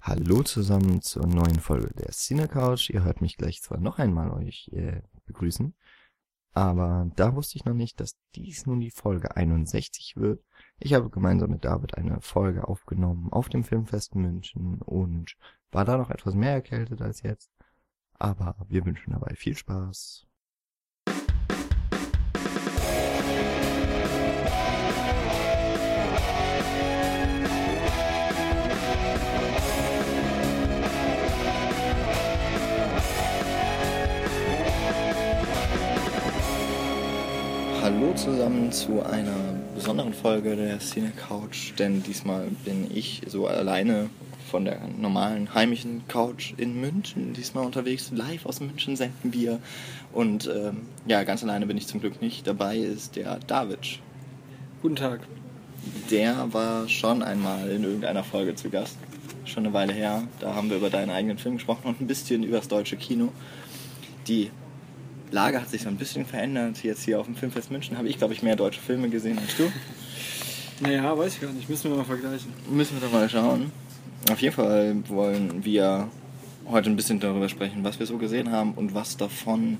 Hallo zusammen zur neuen Folge der Cine Couch. Ihr hört mich gleich zwar noch einmal euch äh, begrüßen, aber da wusste ich noch nicht, dass dies nun die Folge 61 wird. Ich habe gemeinsam mit David eine Folge aufgenommen auf dem Filmfest München und war da noch etwas mehr erkältet als jetzt. Aber wir wünschen dabei viel Spaß. Zusammen zu einer besonderen Folge der Cine Couch, denn diesmal bin ich so alleine von der normalen heimischen Couch in München diesmal unterwegs. Live aus München senden wir und ähm, ja, ganz alleine bin ich zum Glück nicht. Dabei ist der David. Guten Tag. Der war schon einmal in irgendeiner Folge zu Gast. Schon eine Weile her. Da haben wir über deinen eigenen Film gesprochen und ein bisschen über das deutsche Kino. Die Lage hat sich so ein bisschen verändert. Jetzt hier auf dem Filmfest München habe ich, glaube ich, mehr deutsche Filme gesehen als du. Naja, weiß ich gar nicht. Müssen wir mal vergleichen. Müssen wir doch mal schauen. Auf jeden Fall wollen wir heute ein bisschen darüber sprechen, was wir so gesehen haben und was davon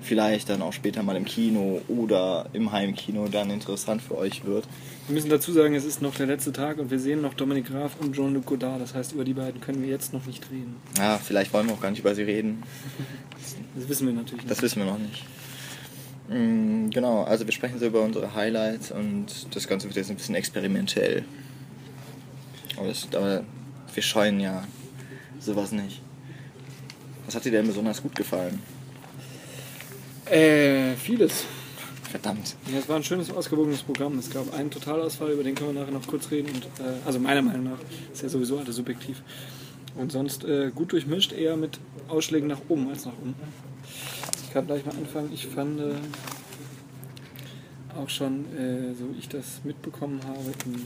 vielleicht dann auch später mal im Kino oder im Heimkino dann interessant für euch wird. Wir müssen dazu sagen, es ist noch der letzte Tag und wir sehen noch Dominik Graf und Jean-Luc Godard. Das heißt, über die beiden können wir jetzt noch nicht reden. Ja, vielleicht wollen wir auch gar nicht über sie reden. Das wissen wir natürlich nicht. Das wissen wir noch nicht. Mm, Genau, also wir sprechen so über unsere Highlights und das Ganze wird jetzt ein bisschen experimentell. Aber, das, aber wir scheuen ja sowas nicht. Was hat dir denn besonders gut gefallen? Äh, vieles. Verdammt. Ja, es war ein schönes, ausgewogenes Programm. Es gab einen Totalausfall, über den können wir nachher noch kurz reden. Und, äh, also meiner Meinung nach ist ja sowieso alles subjektiv. Und sonst äh, gut durchmischt, eher mit Ausschlägen nach oben als nach unten. Ich kann gleich mal anfangen. Ich fand äh, auch schon, äh, so wie ich das mitbekommen habe, im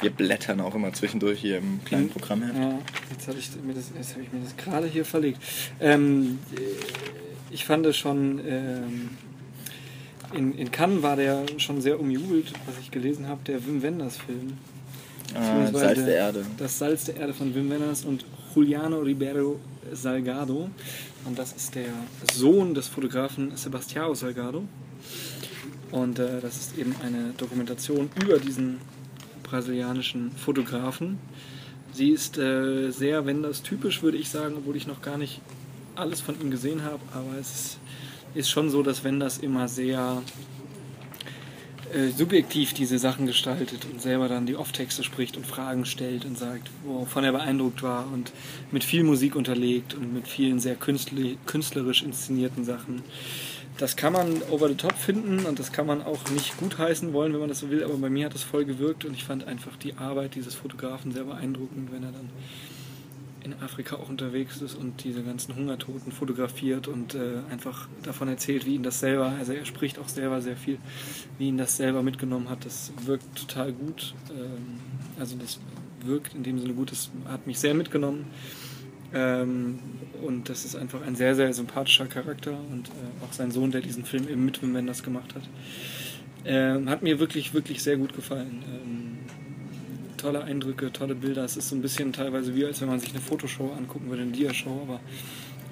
Wir blättern auch immer zwischendurch hier im kleinen Mhm. Programm her. Ja, jetzt habe ich, mir das- jetzt hab ich mir das gerade hier verlegt. Ähm, äh, ich fand es schon, ähm, in, in Cannes war der schon sehr umjubelt, was ich gelesen habe, der Wim Wenders Film. Ah, Beziehungsweise Salz der Erde. Das Salz der Erde von Wim Wenders und Juliano Ribeiro Salgado. Und das ist der Sohn des Fotografen Sebastião Salgado. Und äh, das ist eben eine Dokumentation über diesen brasilianischen Fotografen. Sie ist äh, sehr Wenders typisch, würde ich sagen, obwohl ich noch gar nicht alles von ihm gesehen habe. Aber es ist, schon so, dass Wenders immer sehr äh, subjektiv diese Sachen gestaltet und selber dann die Off-Texte spricht und Fragen stellt und sagt, wovon er beeindruckt war und mit viel Musik unterlegt und mit vielen sehr künstlerisch inszenierten Sachen. Das kann man over the top finden und das kann man auch nicht gutheißen wollen, wenn man das so will, aber bei mir hat das voll gewirkt und ich fand einfach die Arbeit dieses Fotografen sehr beeindruckend, wenn er dann in Afrika auch unterwegs ist und diese ganzen Hungertoten fotografiert und äh, einfach davon erzählt, wie ihn das selber, also er spricht auch selber sehr viel, wie ihn das selber mitgenommen hat. Das wirkt total gut. Ähm, also das wirkt in dem Sinne gut, das hat mich sehr mitgenommen. Ähm, und das ist einfach ein sehr, sehr sympathischer Charakter und äh, auch sein Sohn, der diesen Film eben mit Wim Wenders gemacht hat. Ähm, hat mir wirklich, wirklich sehr gut gefallen. Ähm, tolle Eindrücke, tolle Bilder. Es ist so ein bisschen teilweise wie, als wenn man sich eine Fotoshow angucken würde, eine Dia-Show, aber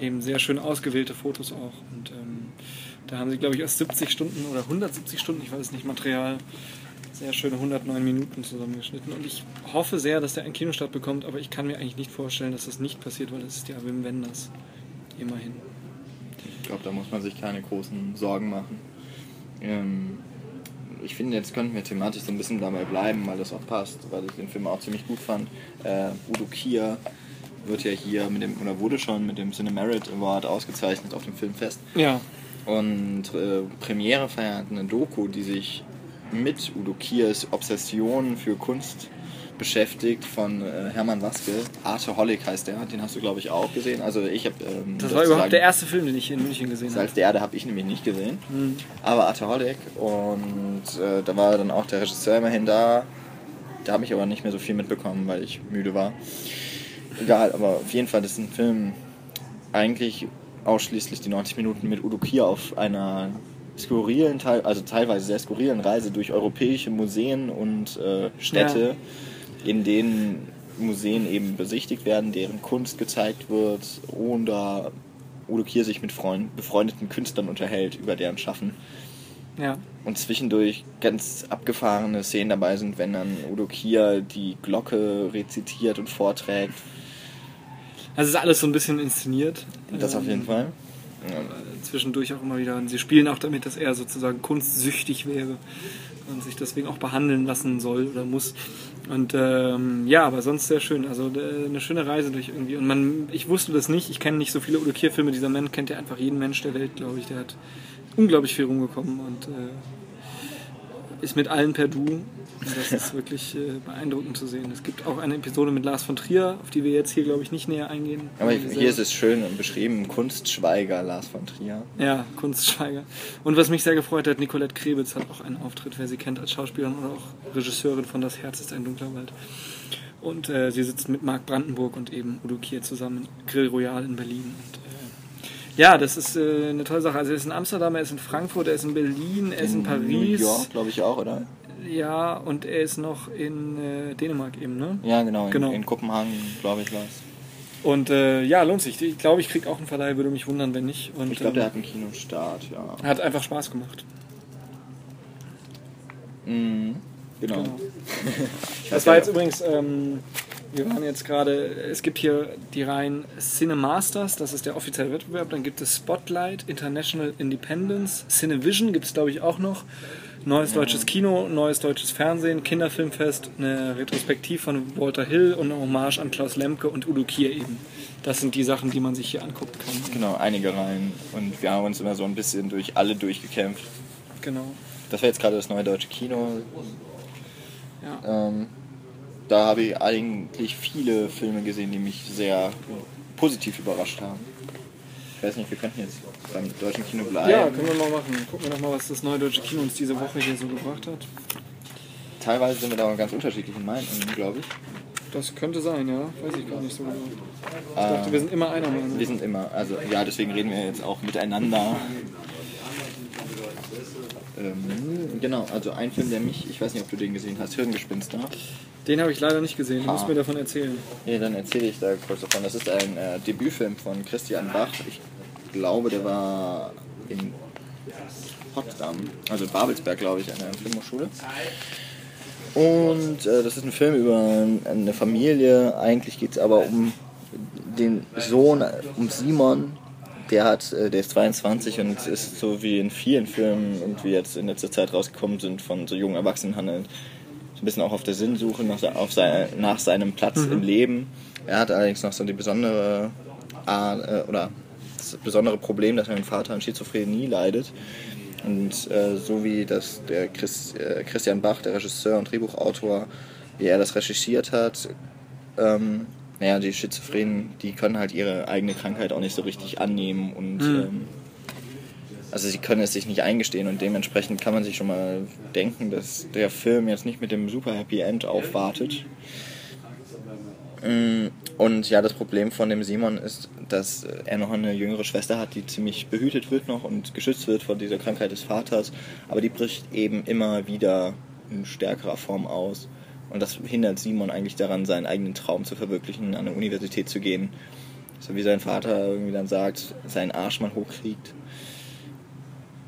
eben sehr schön ausgewählte Fotos auch. Und ähm, da haben sie, glaube ich, aus 70 Stunden oder 170 Stunden, ich weiß es nicht, Material, sehr schöne 109 Minuten zusammengeschnitten. Und ich hoffe sehr, dass der einen Kinostart bekommt, aber ich kann mir eigentlich nicht vorstellen, dass das nicht passiert, weil das ist ja Wim Wenders. Immerhin. Ich glaube, da muss man sich keine großen Sorgen machen. Ähm, ich finde, jetzt könnten wir thematisch so ein bisschen dabei bleiben, weil das auch passt, weil ich den Film auch ziemlich gut fand. Äh, Udo Kier wird ja hier mit dem, oder wurde schon mit dem Cinemerit Award ausgezeichnet auf dem Filmfest. Ja, Und äh, Premiere feiert eine Doku, die sich mit Udo Kiers Obsession für Kunst beschäftigt von äh, Hermann Waske. Arteholic heißt der, den hast du glaube ich auch gesehen. Also ich habe ähm, das war überhaupt der erste Film, den ich in München gesehen habe. Salz der Erde habe ich nämlich nicht gesehen, Mhm. aber Arteholic und äh, da war dann auch der Regisseur immerhin da. Da habe ich aber nicht mehr so viel mitbekommen, weil ich müde war. Egal, aber auf jeden Fall, das ist ein Film eigentlich ausschließlich die 90 Minuten mit Udo Kier auf einer skurrilen, also teilweise sehr skurrilen Reise durch europäische Museen und äh, Städte, in denen Museen eben besichtigt werden, deren Kunst gezeigt wird oder Udo Kier sich mit Freund, befreundeten Künstlern unterhält über deren Schaffen. Ja. Und zwischendurch ganz abgefahrene Szenen dabei sind, wenn dann Udo Kier die Glocke rezitiert und vorträgt. Also es ist alles so ein bisschen inszeniert. Das auf jeden Ähm, Fall. Zwischendurch auch immer wieder. Und sie spielen auch damit, dass er sozusagen kunstsüchtig wäre und sich deswegen auch behandeln lassen soll oder muss. Und ähm, ja, aber sonst sehr schön. Also äh, eine schöne Reise durch irgendwie. Und man, ich wusste das nicht. Ich kenne nicht so viele Udo Kier-Filme. Dieser Mann kennt ja einfach jeden Mensch der Welt, glaube ich. Der hat unglaublich viel rumgekommen und äh, ist mit allen per Du. Und das ist wirklich äh, beeindruckend zu sehen. Es gibt auch eine Episode mit Lars von Trier, auf die wir jetzt hier, glaube ich, nicht näher eingehen. Aber Weil hier ist es schön beschrieben, Kunstschweiger Lars von Trier. ja, Kunstschweiger. Und was mich sehr gefreut hat, Nicolette Krebitz hat auch einen Auftritt, wer sie kennt als Schauspielerin oder auch Regisseurin von Das Herz ist ein dunkler Wald. Und äh, sie sitzt mit Marc Brandenburg und eben Udo Kier zusammen im Grill Royal in Berlin. Und, äh, ja, das ist äh, eine tolle Sache. Also er ist in Amsterdam, er ist in Frankfurt, er ist in Berlin, er ist in, Paris. New York, glaube ich auch, oder? Ja, und er ist noch in äh, Dänemark eben, ne? Ja, genau. In, Genau. in Kopenhagen, glaube ich, war es. Und äh, ja, lohnt sich. Ich glaube, ich kriege auch einen Verleih, würde mich wundern, wenn nicht. Und, Ich glaube, der ähm, hat einen Kinostart, ja. hat einfach Spaß gemacht. Mhm. Genau. Genau. Das war jetzt übrigens, ähm, wir waren jetzt gerade, es gibt hier die Reihen Cinemasters, das ist der offizielle Wettbewerb, dann gibt es Spotlight, International Independence, Cinevision gibt es glaube ich auch noch, neues deutsches Kino, neues deutsches Fernsehen, Kinderfilmfest, eine Retrospektiv von Walter Hill und eine Hommage an Klaus Lemke und Udo Kier eben. Das sind die Sachen, die man sich hier angucken kann. Genau, einige Reihen. Und wir haben uns immer so ein bisschen durch alle durchgekämpft. Genau. Das war jetzt gerade das neue deutsche Kino. Ja. Ähm, da habe ich eigentlich viele Filme gesehen, die mich sehr positiv überrascht haben. Ich weiß nicht, wir könnten jetzt beim deutschen Kino bleiben. ja, können wir mal machen. Gucken wir doch mal, was das neue deutsche Kino uns diese Woche hier so gebracht hat. Teilweise sind wir da ganz unterschiedlichen Meinungen, glaube ich. Das könnte sein, ja. Weiß ich gar nicht so genau. Ich Ähm, dachte, wir sind immer einer Meinung. Wir sind immer, also ja, deswegen reden wir jetzt auch miteinander. Ähm, genau, also ein Film, der mich, ich weiß nicht, ob du den gesehen hast, Hirngespinster. Den habe ich leider nicht gesehen. Du Ah. musst mir davon erzählen. Ja, dann erzähle ich da kurz davon. Das ist ein äh, Debütfilm von Christian Bach. Ich glaube, der war in Potsdam, also in Babelsberg, glaube ich, an der Filmhochschule. Und äh, das ist ein Film über eine Familie. Eigentlich geht es aber um den Sohn, um Simon. Der hat, äh, der ist 22 und ist so wie in vielen Filmen irgendwie jetzt in letzter Zeit rausgekommen sind von so jungen Erwachsenen handelt so ein bisschen auch auf der Sinnsuche nach, auf sei, nach seinem Platz im Leben. Er hat allerdings noch so die besondere Art, äh, oder das besondere Problem, dass sein Vater an Schizophrenie leidet. Und äh, so wie das der Chris, äh, Christian Bach, der Regisseur und Drehbuchautor, wie er das recherchiert hat, ähm, naja, die Schizophrenen, die können halt ihre eigene Krankheit auch nicht so richtig annehmen und ähm, also sie können es sich nicht eingestehen und dementsprechend kann man sich schon mal denken, dass der Film jetzt nicht mit dem super Happy End aufwartet. Mm, Und ja, das Problem von dem Simon ist, dass er noch eine jüngere Schwester hat, die ziemlich behütet wird noch und geschützt wird vor dieser Krankheit des Vaters, aber die bricht eben immer wieder in stärkerer Form aus. Und das hindert Simon eigentlich daran, seinen eigenen Traum zu verwirklichen, an eine Universität zu gehen. So wie sein Vater irgendwie dann sagt, seinen Arsch mal hochkriegt.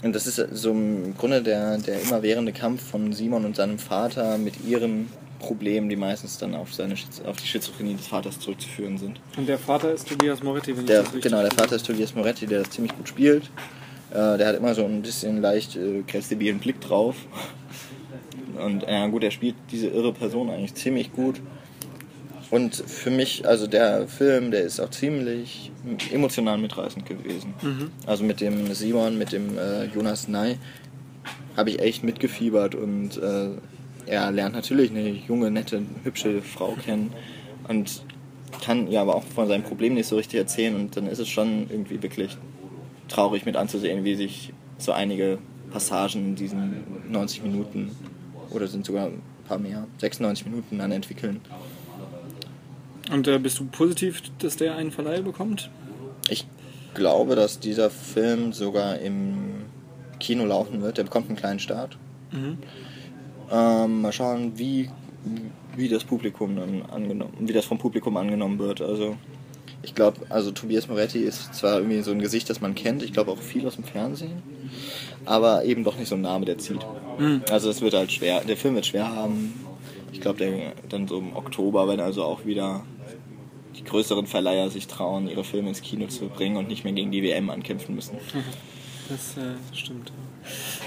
Und das ist so im Grunde der, der immerwährende Kampf von Simon und seinem Vater mit ihren Problemen, die meistens dann auf, seine, auf die Schizophrenie des Vaters zurückzuführen sind. Und der Vater ist Tobias Moretti, wenn Der, ich das richtig genau, der Vater ist Tobias Moretti, der das ziemlich gut spielt. Äh, der hat immer so ein bisschen leicht äh, grenzdebilen Blick drauf. Und ja gut, er spielt diese irre Person eigentlich ziemlich gut. Und für mich, also der Film, der ist auch ziemlich emotional mitreißend gewesen. Also mit dem Simon, mit dem äh, Jonas Ney habe ich echt mitgefiebert und äh, er lernt natürlich eine junge, nette, hübsche Frau kennen und kann ja aber auch von seinem Problem nicht so richtig erzählen und dann ist es schon irgendwie wirklich traurig mit anzusehen, wie sich so einige Passagen in diesen 90 Minuten oder sind sogar ein paar mehr, 96 Minuten dann entwickeln. Und äh, bist du positiv, dass der einen Verleih bekommt? Ich glaube, dass dieser Film sogar im Kino laufen wird. Der bekommt einen kleinen Start. Mhm. Ähm, mal schauen, wie wie das Publikum dann angenommen, wie das vom Publikum angenommen wird. Also ich glaube, also Tobias Moretti ist zwar irgendwie so ein Gesicht, das man kennt, ich glaube auch viel aus dem Fernsehen, aber eben doch nicht so ein Name, der zieht. Mhm. Also es wird halt schwer, der Film wird schwer haben. Ich glaube, dann so im Oktober, wenn also auch wieder die größeren Verleiher sich trauen, ihre Filme ins Kino zu bringen und nicht mehr gegen die WM ankämpfen müssen. Das äh, stimmt.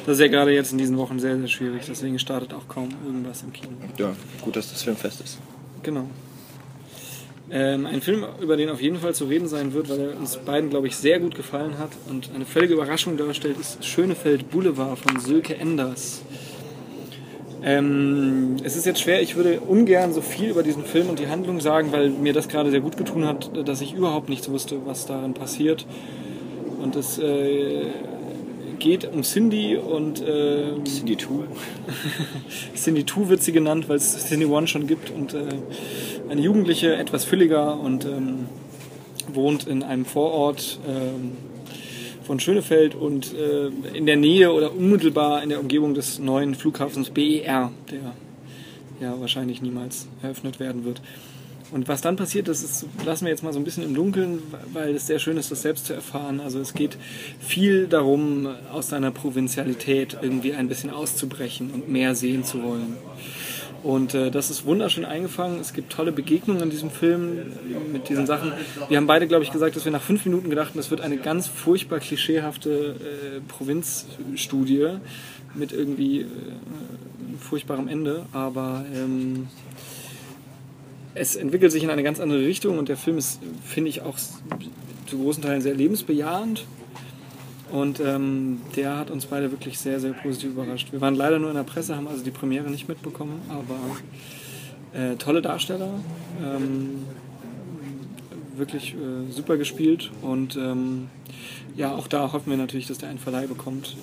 Das ist ja gerade jetzt in diesen Wochen sehr, sehr schwierig, deswegen startet auch kaum irgendwas im Kino. Ja, gut, dass das Filmfest ist. Genau. Ähm, ein Film, über den auf jeden Fall zu reden sein wird, weil er uns beiden, glaube ich, sehr gut gefallen hat und eine völlige Überraschung darstellt, ist Schönefeld Boulevard von Sölke Enders. Ähm, es ist jetzt schwer, ich würde ungern so viel über diesen Film und die Handlung sagen, weil mir das gerade sehr gut getun hat, dass ich überhaupt nichts wusste, was darin passiert. Und es äh, geht um Cindy und. Äh, Cindy 2. Cindy 2 wird sie genannt, weil es Cindy One schon gibt. Und äh, eine Jugendliche, etwas fülliger und ähm, wohnt in einem Vorort. Ähm, von Schönefeld und äh, in der Nähe oder unmittelbar in der Umgebung des neuen Flughafens BER, der ja wahrscheinlich niemals eröffnet werden wird. Und was dann passiert, das ist, lassen wir jetzt mal so ein bisschen im Dunkeln, weil es sehr schön ist, das selbst zu erfahren. Also es geht viel darum, aus seiner Provinzialität irgendwie ein bisschen auszubrechen und mehr sehen zu wollen. Und äh, das ist wunderschön eingefangen. Es gibt tolle Begegnungen in diesem Film mit diesen Sachen. Wir haben beide, glaube ich, gesagt, dass wir nach fünf Minuten gedacht haben, das wird eine ganz furchtbar klischeehafte äh, Provinzstudie mit irgendwie äh, furchtbarem Ende. Aber ähm, es entwickelt sich in eine ganz andere Richtung und der Film ist, finde ich, auch zu großen Teilen sehr lebensbejahend und ähm, der hat uns beide wirklich sehr, sehr positiv überrascht. Wir waren leider nur in der Presse, haben also die Premiere nicht mitbekommen, aber äh, tolle Darsteller, ähm, wirklich äh, super gespielt und ähm, ja, auch da hoffen wir natürlich, dass der einen Verleih bekommt.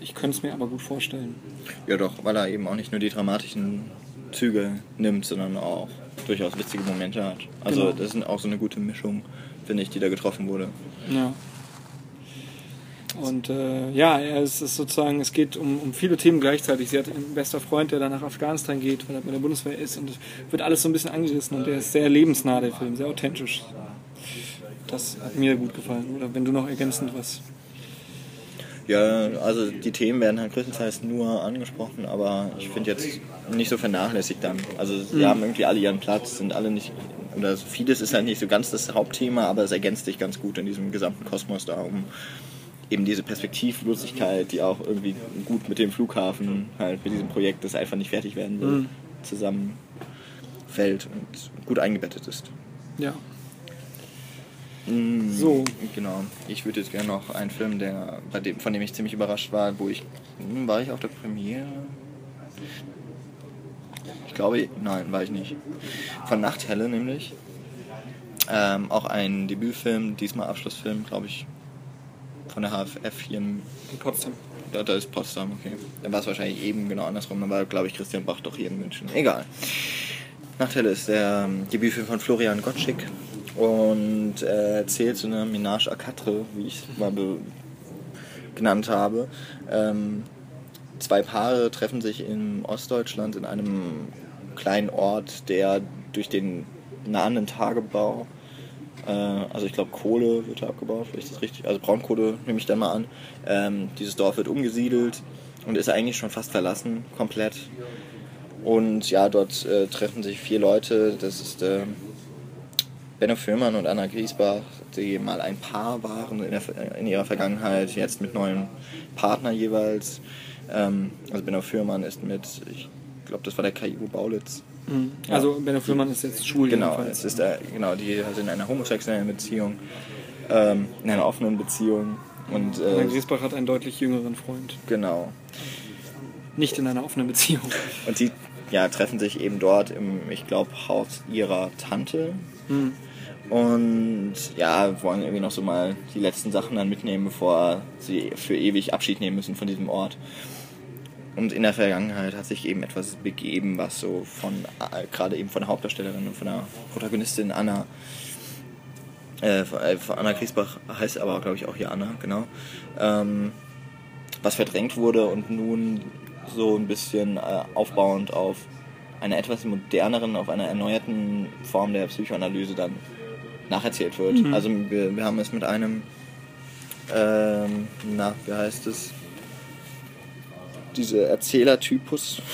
Ich könnte es mir aber gut vorstellen. Ja, doch, weil er eben auch nicht nur die dramatischen Züge nimmt, sondern auch durchaus witzige Momente hat. Also, genau. das ist auch so eine gute Mischung, finde ich, die da getroffen wurde. Ja. Und äh, ja, es ist sozusagen, es geht um, um viele Themen gleichzeitig. Sie hat einen bester Freund, der dann nach Afghanistan geht, weil er bei der Bundeswehr ist und es wird alles so ein bisschen angerissen und der ist sehr lebensnah, der Film, sehr authentisch. Das hat mir gut gefallen. Oder wenn du noch ergänzend was. Ja, also die Themen werden halt größtenteils nur angesprochen, aber ich finde jetzt nicht so vernachlässigt dann. Also sie mhm. haben irgendwie alle ihren Platz, sind alle nicht, oder vieles ist halt nicht so ganz das Hauptthema, aber es ergänzt sich ganz gut in diesem gesamten Kosmos da um eben diese Perspektivlosigkeit, die auch irgendwie gut mit dem Flughafen, halt mit diesem Projekt, das einfach nicht fertig werden will, mhm. zusammenfällt und gut eingebettet ist. Ja. Mhm, so. Genau. Ich würde jetzt gerne noch einen Film, der, bei dem, von dem ich ziemlich überrascht war, wo ich. Hm, war ich auf der Premiere? Ich glaube, nein, war ich nicht. Von Nachthelle nämlich. Ähm, auch ein Debütfilm, diesmal Abschlussfilm, glaube ich, von der HFF hier in, in Potsdam. Ja, da ist Potsdam, okay. Dann war es wahrscheinlich eben genau andersrum. Dann war, glaube ich, Christian Bach doch hier in München. Egal. Nachteil ist der ähm, Debütfilm von Florian Gottschick und äh, erzählt so eine Ménage à quatre, wie ich es mal genannt habe. Ähm, zwei Paare treffen sich in Ostdeutschland in einem kleinen Ort, der durch den nahenden Tagebau äh, also ich glaube Kohle wird abgebaut, wenn ich das richtig, also Braunkohle nehme ich dann mal an. Ähm, dieses Dorf wird umgesiedelt und ist eigentlich schon fast verlassen, komplett. Und ja, dort äh, treffen sich vier Leute. Das ist äh, Benno Fürmann und Anna Griesbach, die mal ein Paar waren in, der, in ihrer Vergangenheit, jetzt mit neuen Partner jeweils. Ähm, also Benno Fürmann ist mit, ich glaube, das war der K.I.U. Baulitz, Mhm. Also Benno Fürmann ist jetzt schwul Genau, es ist äh, genau, die sind in einer homosexuellen Beziehung, ähm, in einer offenen Beziehung. Und, äh, Herr Griesbach hat einen deutlich jüngeren Freund. Genau. Nicht in einer offenen Beziehung. Und die ja, treffen sich eben dort im, ich glaube, Haus ihrer Tante. Mhm. Und ja, wollen irgendwie noch so mal die letzten Sachen dann mitnehmen, bevor sie für ewig Abschied nehmen müssen von diesem Ort. Und in der Vergangenheit hat sich eben etwas begeben, was so von, äh, gerade eben von der Hauptdarstellerin und von der Protagonistin Anna, äh, von äh, Anna Griesbach heißt aber, glaube ich, auch hier Anna, genau, ähm, was verdrängt wurde und nun so ein bisschen äh, aufbauend auf einer etwas moderneren, auf einer erneuerten Form der Psychoanalyse dann nacherzählt wird. Mhm. Also wir, wir haben es mit einem, ähm, na, wie heißt es? Diese Erzählertypus.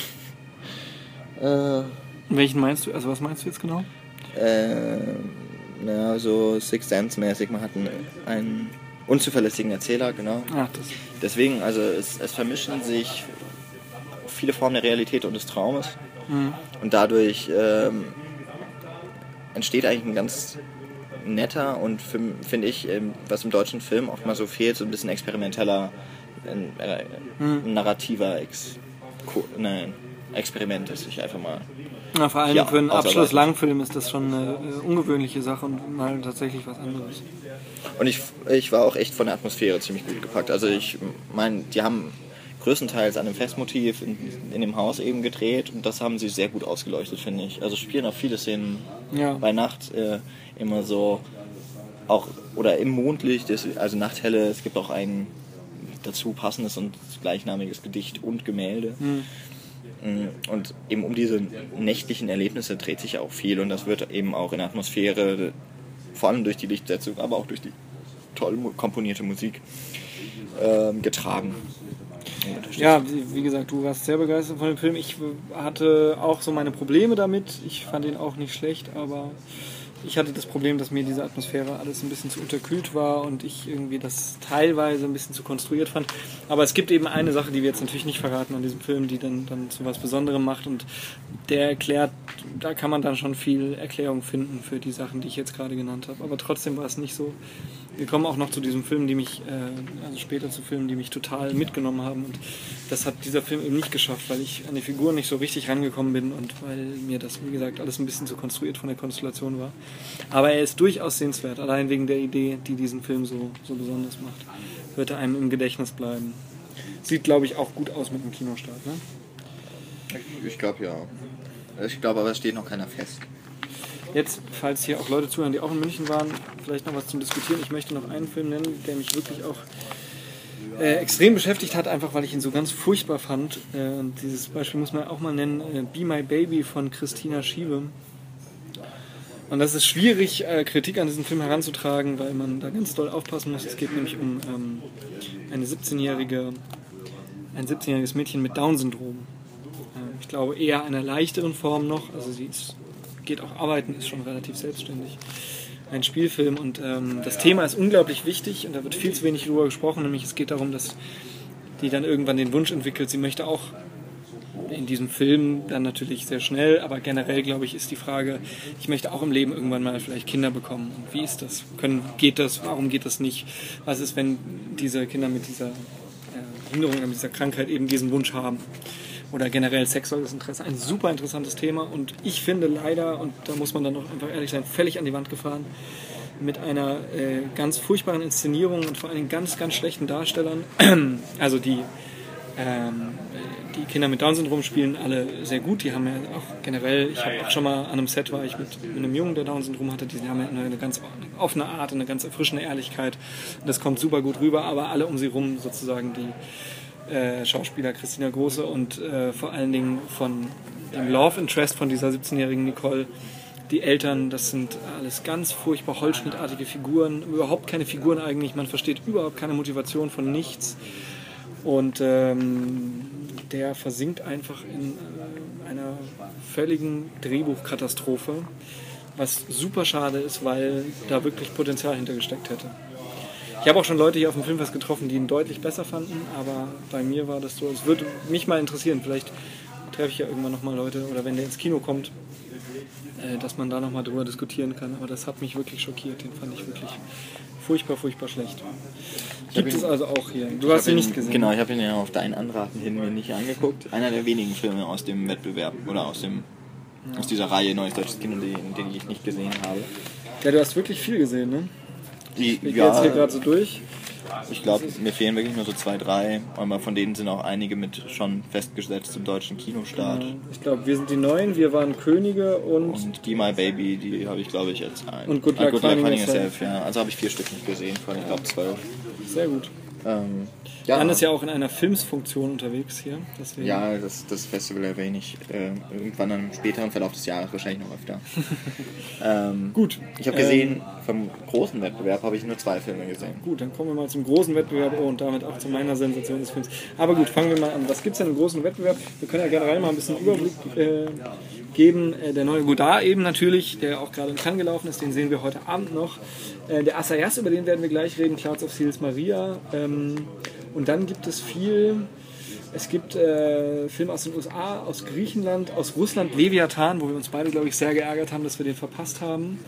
Äh, Welchen meinst du? Also was meinst du jetzt genau? äh, ja, so Six Sense mäßig. Man hat einen, einen unzuverlässigen Erzähler, genau. Ach, das. Deswegen, also es, es vermischen sich viele Formen der Realität und des Traumes. Mhm. Und dadurch ähm, entsteht eigentlich ein ganz netter und finde ich, ähm, was im deutschen Film oft mal so fehlt, so ein bisschen experimenteller, äh, Mhm. narrativer Ex nein, Experiment, das ich einfach mal. Na, vor allem Ja, für einen. Abschluss-Langfilm ist das schon eine äh, ungewöhnliche Sache und mal tatsächlich was anderes. Und ich, ich war auch echt von der Atmosphäre ziemlich gut gepackt. Also ich meine, die haben größtenteils an einem Festmotiv in, in dem Haus eben gedreht und das haben sie sehr gut ausgeleuchtet, finde ich. Also spielen auch viele Szenen Ja. bei Nacht äh, immer so auch oder im Mondlicht, also Nachthelle, es gibt auch ein dazu passendes und gleichnamiges Gedicht und Gemälde. Mhm. Und eben um diese nächtlichen Erlebnisse dreht sich auch viel und das wird eben auch in der Atmosphäre, vor allem durch die Lichtsetzung, aber auch durch die toll komponierte Musik ähm, getragen. Ja, wie, wie gesagt, du warst sehr begeistert von dem Film. Ich hatte auch so meine Probleme damit. Ich fand ihn auch nicht schlecht, aber ich hatte das Problem, dass mir diese Atmosphäre alles ein bisschen zu unterkühlt war und ich irgendwie das teilweise ein bisschen zu konstruiert fand. Aber es gibt eben eine Sache, die wir jetzt natürlich nicht verraten an diesem Film, die dann, dann zu was Besonderem macht und der erklärt, da kann man dann schon viel Erklärung finden für die Sachen, die ich jetzt gerade genannt habe. Aber trotzdem war es nicht so. Wir kommen auch noch zu diesem Film, die mich, äh, also später zu Filmen, die mich total mitgenommen haben. Und das hat dieser Film eben nicht geschafft, weil ich an die Figur nicht so richtig rangekommen bin und weil mir das, wie gesagt, alles ein bisschen zu konstruiert von der Konstellation war. Aber er ist durchaus sehenswert, allein wegen der Idee, die diesen Film so, so besonders macht. Wird er einem im Gedächtnis bleiben. Sieht, glaube ich, auch gut aus mit dem Kinostart. Ne? Ich glaube ja. Ich glaube aber, es steht noch keiner fest. Jetzt, falls hier auch Leute zuhören, die auch in München waren, vielleicht noch was zum Diskutieren. Ich möchte noch einen Film nennen, der mich wirklich auch äh, extrem beschäftigt hat, einfach weil ich ihn so ganz furchtbar fand. Äh, und dieses Beispiel muss man auch mal nennen: äh, Be My Baby von Christina Schiewe. Und das ist schwierig, äh, Kritik an diesen Film heranzutragen, weil man da ganz doll aufpassen muss. Es geht nämlich um ähm, eine 17-jährige, ein 17-jähriges Mädchen mit Down-Syndrom. Äh, ich glaube eher einer leichteren Form noch. Also sie ist, geht auch arbeiten, ist schon relativ selbstständig. Ein Spielfilm und ähm, das Thema ist unglaublich wichtig und da wird viel zu wenig darüber gesprochen. Nämlich es geht darum, dass die dann irgendwann den Wunsch entwickelt, sie möchte auch in diesem Film dann natürlich sehr schnell, aber generell glaube ich ist die Frage, ich möchte auch im Leben irgendwann mal vielleicht Kinder bekommen. Und wie ist das? Können, geht das? Warum geht das nicht? Was ist, wenn diese Kinder mit dieser äh, Behinderung, mit dieser Krankheit eben diesen Wunsch haben? Oder generell sexuelles Interesse. Ein super interessantes Thema und ich finde leider, und da muss man dann auch einfach ehrlich sein, völlig an die Wand gefahren mit einer äh, ganz furchtbaren Inszenierung und vor allem ganz, ganz schlechten Darstellern. Also die ähm, die Kinder mit Down-Syndrom spielen alle sehr gut. Die haben ja auch generell, ich habe auch schon mal an einem Set war ich mit, mit einem Jungen, der Down-Syndrom hatte, die haben ja eine, eine ganz offene Art, eine ganz erfrischende Ehrlichkeit. Das kommt super gut rüber, aber alle um sie rum sozusagen die äh, Schauspieler Christina Große und äh, vor allen Dingen von dem Love Interest von dieser 17-jährigen Nicole. Die Eltern, das sind alles ganz furchtbar holzschnittartige Figuren, überhaupt keine Figuren eigentlich, man versteht überhaupt keine Motivation von nichts. Und ähm, der versinkt einfach in äh, einer völligen Drehbuchkatastrophe, was super schade ist, weil da wirklich Potenzial hintergesteckt hätte. Ich habe auch schon Leute hier auf dem Filmfest getroffen, die ihn deutlich besser fanden, aber bei mir war das so. Es würde mich mal interessieren, vielleicht treffe ich ja irgendwann nochmal Leute oder wenn der ins Kino kommt, äh, dass man da nochmal drüber diskutieren kann. Aber das hat mich wirklich schockiert, den fand ich wirklich furchtbar, furchtbar schlecht. Gibt es also auch hier. Du hast ihn nicht gesehen. Genau, ich habe ihn ja auf deinen Anraten hin mir nicht angeguckt. Einer der wenigen Filme aus dem Wettbewerb oder aus dem aus dieser Reihe Neues Deutsches Kino, den, den ich nicht gesehen habe. Ja, du hast wirklich viel gesehen, ne? Die, Ich gehe jetzt hier ja, gerade so durch. Ich glaube, mir fehlen wirklich nur so zwei, drei, aber von denen sind auch einige mit schon festgesetzt zum deutschen Kinostart. Ich glaube, wir sind die Neuen, wir waren Könige und Und die My Baby, die habe ich glaube ich als ein. Und Good Ah, Luck Finding. Yourself, ja. Also habe ich vier Stück nicht gesehen von, ich glaube, zwölf. sehr gut. Ähm, Jan ist ja auch in einer Filmsfunktion unterwegs hier. Deswegen. Ja, das, das Festival erwähne ich äh, irgendwann im späteren Verlauf des Jahres wahrscheinlich noch öfter. ähm, Gut. Ich habe gesehen, vom großen Wettbewerb habe ich nur zwei Filme gesehen. Gut, dann kommen wir mal zum großen Wettbewerb oh, und damit auch zu meiner Sensation des Films. Aber gut, fangen wir mal an. Was gibt es denn im großen Wettbewerb? Wir können ja generell mal ein bisschen Überblick äh, geben. Äh, der neue Godard eben natürlich, der auch gerade in Cannes gelaufen ist, den sehen wir heute Abend noch. Äh, der Assayas, über den werden wir gleich reden, Clouds of Seals Maria. Ähm, und dann gibt es viel. Es gibt äh, Filme aus den USA, aus Griechenland, aus Russland, Leviathan, wo wir uns beide, glaube ich, sehr geärgert haben, dass wir den verpasst haben.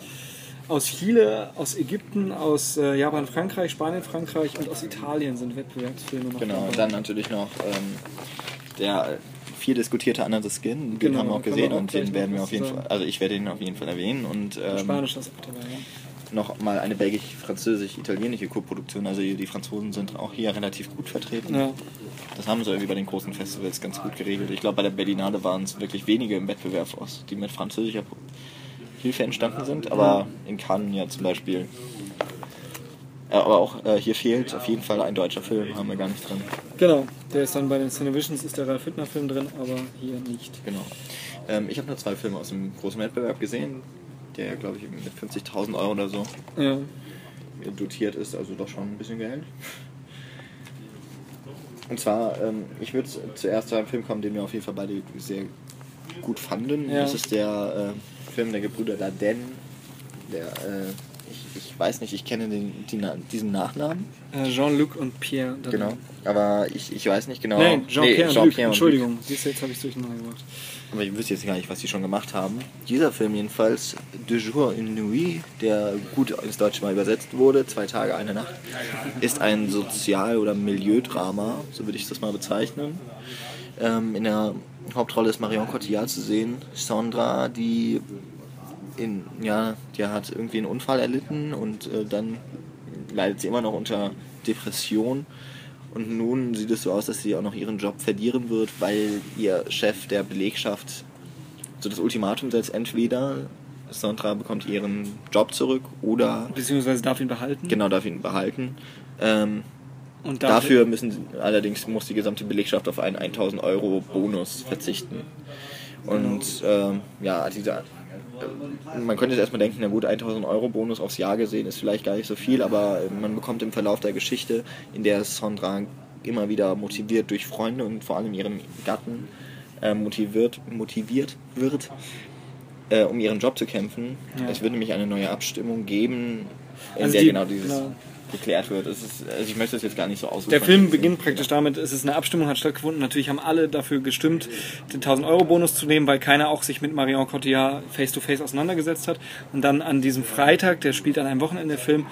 Aus Chile, aus Ägypten, aus äh, Japan, Frankreich, Spanien, Frankreich und aus Italien sind Wettbewerbsfilme noch Genau, dabei. und dann natürlich noch ähm, der viel diskutierte Under the Skin, den Genau, haben wir auch gesehen auch und den werden wir auf jeden. Fall, also ich werde ihn auf jeden Fall erwähnen und ähm, Spanisch ist auch dabei, ja. Noch mal eine belgisch-französisch-italienische Koproduktion, also die Franzosen sind auch hier relativ gut vertreten. Ja. Das haben sie irgendwie bei den großen Festivals ganz gut geregelt. Ich glaube, bei der Berlinale waren es wirklich wenige im Wettbewerb aus, die mit französischer Hilfe entstanden sind, aber in Cannes ja zum Beispiel. Äh, aber auch äh, hier fehlt auf jeden Fall ein deutscher Film, haben wir gar nicht drin. Genau, der ist dann bei den Cinevisions, ist der Ralf Hüttner Film drin, aber hier nicht. Genau. Ähm, ich habe nur zwei Filme aus dem großen Wettbewerb gesehen, der glaube ich mit 50.000 Euro oder so Ja. dotiert ist, also doch schon ein bisschen Geld. Und zwar, ähm, ich würde zuerst zu einem Film kommen, den wir auf jeden Fall beide sehr gut fanden. Ja. Das ist der äh, Film der Gebrüder Dardenne. Der, äh, ich, ich weiß nicht, ich kenne den, die, diesen Nachnamen. Äh, Jean-Luc und Pierre. Genau. Aber ich, ich weiß nicht genau. Nein, Jean-Pierre Nee, und Luc, Entschuldigung. Siehst du, jetzt habe ich es durcheinander gemacht. Aber ich wüsste jetzt gar nicht, was die schon gemacht haben. Dieser Film jedenfalls, De Jour une Nuit, der gut ins Deutsche mal übersetzt wurde, zwei Tage, eine Nacht, ist ein Sozial- oder Milieudrama, so würde ich das mal bezeichnen. Ähm, in der Hauptrolle ist Marion Cotillard zu sehen. Sandra, die in, ja, die hat irgendwie einen Unfall erlitten und äh, dann leidet sie immer noch unter Depression. Und nun sieht es so aus, dass sie auch noch ihren Job verlieren wird, weil ihr Chef der Belegschaft so das Ultimatum setzt, entweder Sandra bekommt ihren Job zurück oder Beziehungsweise darf ihn behalten. genau darf ihn behalten. Ähm, Und darf- dafür müssen sie, allerdings muss die gesamte Belegschaft auf einen 1000 Euro Bonus verzichten. Und ähm, ja, dieser, man könnte jetzt erstmal denken, na gut, 1000 Euro Bonus aufs Jahr gesehen ist vielleicht gar nicht so viel, aber äh, man bekommt im Verlauf der Geschichte, in der Sandra immer wieder motiviert durch Freunde und vor allem ihren Gatten äh, motiviert, motiviert wird, äh, um ihren Job zu kämpfen. Ja. Es wird nämlich eine neue Abstimmung geben, in Also der die- genau dieses genau. Geklärt wird. Ist, also ich möchte das jetzt gar nicht so aussuchen. Der Film beginnt praktisch damit, es ist eine Abstimmung, hat stattgefunden. Natürlich haben alle dafür gestimmt, den 1000-Euro-Bonus zu nehmen, weil keiner auch sich mit Marion Cotillard face-to-face auseinandergesetzt hat. Und dann an diesem Freitag, der spielt an einem Wochenende Film,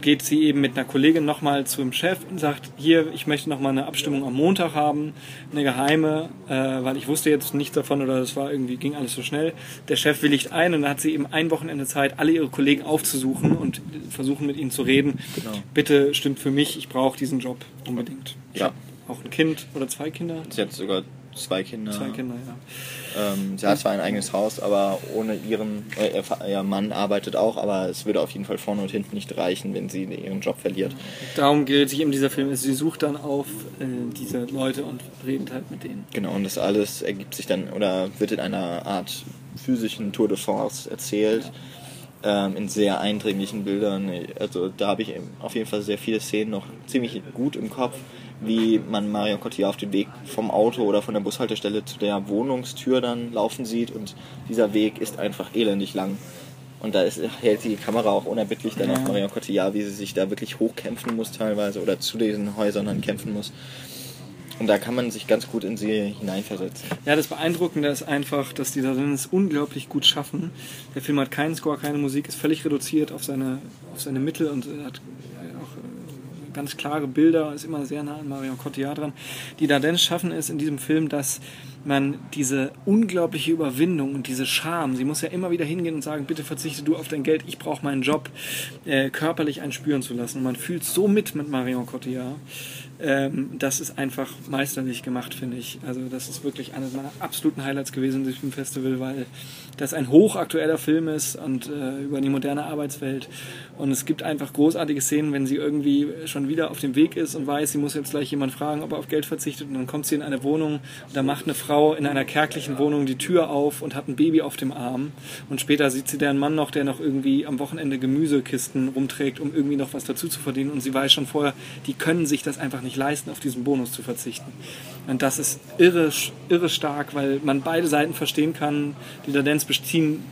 geht sie eben mit einer Kollegin nochmal zum Chef und sagt, hier, ich möchte nochmal eine Abstimmung am Montag haben, eine geheime, äh, weil ich wusste jetzt nichts davon oder das war irgendwie, ging alles so schnell. Der Chef willigt ein und dann hat sie eben ein Wochenende Zeit, alle ihre Kollegen aufzusuchen und versuchen mit ihnen zu reden. Genau. Bitte stimmt für mich, ich brauche diesen Job unbedingt. Ja. auch ein Kind oder zwei Kinder. Sie hat sogar zwei Kinder. Zwei Kinder, ja. Ähm, sie hat zwar ein eigenes Haus, aber ohne ihren, äh, ihr, Mann arbeitet auch, aber es würde auf jeden Fall vorne und hinten nicht reichen, wenn sie ihren Job verliert. Darum gerät sich eben dieser Film. Sie sucht dann auf äh, diese Leute und redet halt mit denen. Genau, und das alles ergibt sich dann oder wird in einer Art physischen Tour de France erzählt, ähm, in sehr eindringlichen Bildern. Also da habe ich auf jeden Fall sehr viele Szenen noch ziemlich gut im Kopf, wie man Marion Cotillard auf dem Weg vom Auto oder von der Bushaltestelle zu der Wohnungstür dann laufen sieht und dieser Weg ist einfach elendig lang. Und da ist, hält die Kamera auch unerbittlich dann Ja. auf Marion Cotillard, wie sie sich da wirklich hochkämpfen muss teilweise oder zu diesen Häusern dann kämpfen muss. Und da kann man sich ganz gut in sie hineinversetzen. Ja, das Beeindruckende ist einfach, dass die darin es unglaublich gut schaffen. Der Film hat keinen Score, keine Musik, ist völlig reduziert auf seine, auf seine Mittel und hat ganz klare Bilder, ist immer sehr nah an Marion Cotillard dran. Die Dardenne schaffen es in diesem Film, dass man diese unglaubliche Überwindung und diese Scham, sie muss ja immer wieder hingehen und sagen, bitte verzichte du auf dein Geld, ich brauche meinen Job, äh, körperlich einspüren zu lassen. Und man fühlt so mit mit Marion Cotillard. Ähm, das ist einfach meisterlich gemacht, finde ich. Also das ist wirklich eines meiner absoluten Highlights gewesen in diesem Festival, weil das ein hochaktueller Film ist und äh, über die moderne Arbeitswelt. Und es gibt einfach großartige Szenen, wenn sie irgendwie schon wieder auf dem Weg ist und weiß, sie muss jetzt gleich jemand fragen, ob er auf Geld verzichtet. Und dann kommt sie in eine Wohnung und da macht eine Frau in einer kärglichen Wohnung die Tür auf und hat ein Baby auf dem Arm. Und später sieht sie deren Mann noch, der noch irgendwie am Wochenende Gemüsekisten rumträgt, um irgendwie noch was dazu zu verdienen. Und sie weiß schon vorher, die können sich das einfach nicht leisten, auf diesen Bonus zu verzichten. Und das ist irre, irre stark, weil man beide Seiten verstehen kann. Die Dance beziehen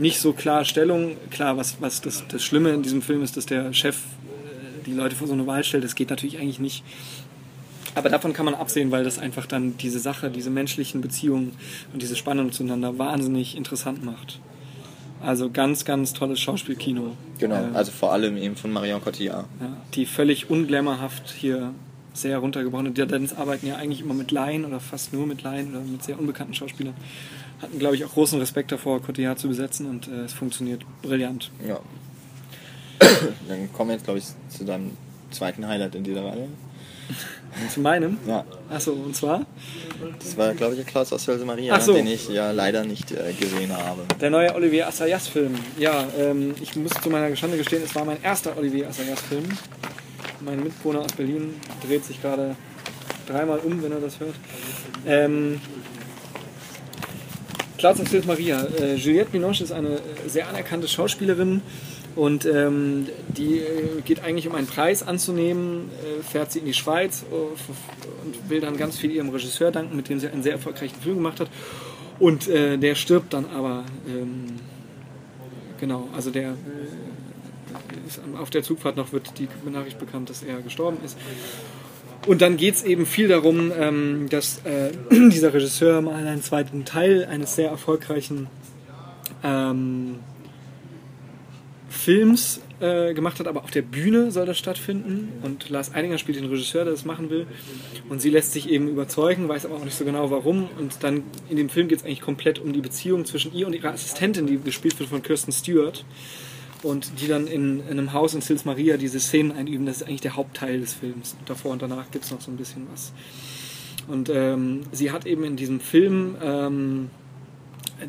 nicht so klar Stellung. Klar, was, was das, das Schlimme in diesem Film ist, dass der Chef äh, die Leute vor so eine Wahl stellt. Das geht natürlich eigentlich nicht. Aber davon kann man absehen, weil das einfach dann diese Sache, diese menschlichen Beziehungen und diese Spannung zueinander wahnsinnig interessant macht. Also ganz, ganz tolles Schauspielkino. Genau, Äh, also vor allem eben von Marion Cotillard. ja, die völlig unglamourhaft hier sehr runtergebrochen. Die Dance arbeiten ja eigentlich immer mit Laien oder fast nur mit Laien oder mit sehr unbekannten Schauspielern. Hatten, glaube ich, auch großen Respekt davor, Cotillard zu besetzen und äh, es funktioniert brillant. Ja. Dann kommen wir jetzt, glaube ich, zu deinem zweiten Highlight in dieser Reihe. Zu meinem? Ja, Achso, und zwar das war, glaube ich, Klaus aus Hölse Maria, so. den ich ja leider nicht äh, gesehen habe. der neue Olivier Assayas-Film. Ja, ähm, ich muss zu meiner Geschande gestehen, es war mein erster Olivier Assayas-Film. Mein Mitbewohner aus Berlin dreht sich gerade dreimal um, wenn er das hört. Ähm, Klaus Philipp Maria. Äh, Juliette Binoche ist eine äh, sehr anerkannte Schauspielerin und ähm, die äh, geht eigentlich um einen Preis anzunehmen, äh, fährt sie in die Schweiz äh, und will dann ganz viel ihrem Regisseur danken, mit dem sie einen sehr erfolgreichen Film gemacht hat. Und äh, der stirbt dann aber. Ähm, genau, also der ist auf der Zugfahrt noch wird die Nachricht bekannt, dass er gestorben ist. Und dann geht es eben viel darum, ähm, dass äh, dieser Regisseur mal einen zweiten Teil eines sehr erfolgreichen ähm, Films äh, gemacht hat, aber auf der Bühne soll das stattfinden. Und Lars Eidinger spielt den Regisseur, der das machen will. Und sie lässt sich eben überzeugen, weiß aber auch nicht so genau warum. Und dann in dem Film geht es eigentlich komplett um die Beziehung zwischen ihr und ihrer Assistentin, die gespielt wird von Kirsten Stewart. Und die dann in, in einem Haus in Sils Maria diese Szenen einüben. Das ist eigentlich der Hauptteil des Films. Davor und danach gibt es noch so ein bisschen was. Und ähm, sie hat eben in diesem Film ähm,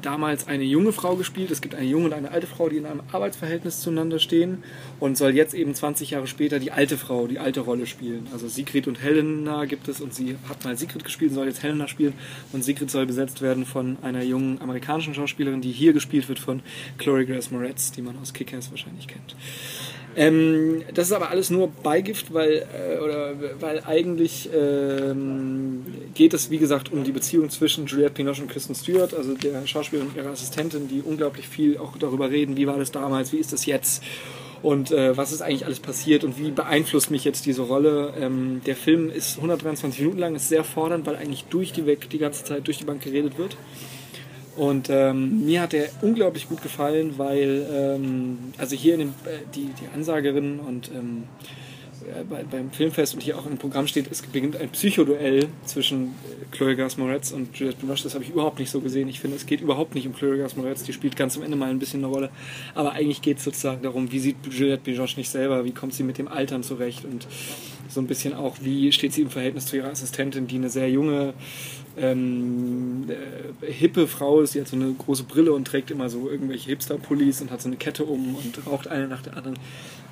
damals eine junge Frau gespielt. Es gibt eine junge und eine alte Frau, die in einem Arbeitsverhältnis zueinander stehen und soll jetzt eben 20 Jahre später die alte Frau, die alte Rolle spielen. Also Sigrid und Helena gibt es und sie hat mal Sigrid gespielt soll jetzt Helena spielen und Sigrid soll besetzt werden von einer jungen amerikanischen Schauspielerin, die hier gespielt wird von Chloe Grace Moretz, die man aus Kick-Ass wahrscheinlich kennt. Ähm, das ist aber alles nur Beigift, weil, äh, oder, weil eigentlich ähm, geht es, wie gesagt, um die Beziehung zwischen Juliette Binoche und Kristen Stewart, also der Schauspielerin und ihrer Assistentin, die unglaublich viel auch darüber reden, wie war das damals, wie ist das jetzt und äh, was ist eigentlich alles passiert und wie beeinflusst mich jetzt diese Rolle. Ähm, der Film ist 123 Minuten lang, ist sehr fordernd, weil eigentlich durch die Weg die ganze Zeit durch die Bank geredet wird. Und ähm, mir hat der unglaublich gut gefallen, weil ähm, also hier in dem, äh, die, die Ansagerin und ähm, äh, bei, beim Filmfest und hier auch im Programm steht, es beginnt ein Psychoduell zwischen äh, Chloe Grace Moretz und Juliette Binoche. Das habe ich überhaupt nicht so gesehen. Ich finde, es geht überhaupt nicht um Chloe Grace Moretz. Die spielt ganz am Ende mal ein bisschen eine Rolle. Aber eigentlich geht es sozusagen darum, wie sieht Juliette Binoche nicht selber, wie kommt sie mit dem Altern zurecht und so ein bisschen auch, wie steht sie im Verhältnis zu ihrer Assistentin, die eine sehr junge, ähm, äh, hippe Frau ist, die hat so eine große Brille und trägt immer so irgendwelche Hipster-Pullis und hat so eine Kette um und raucht eine nach der anderen.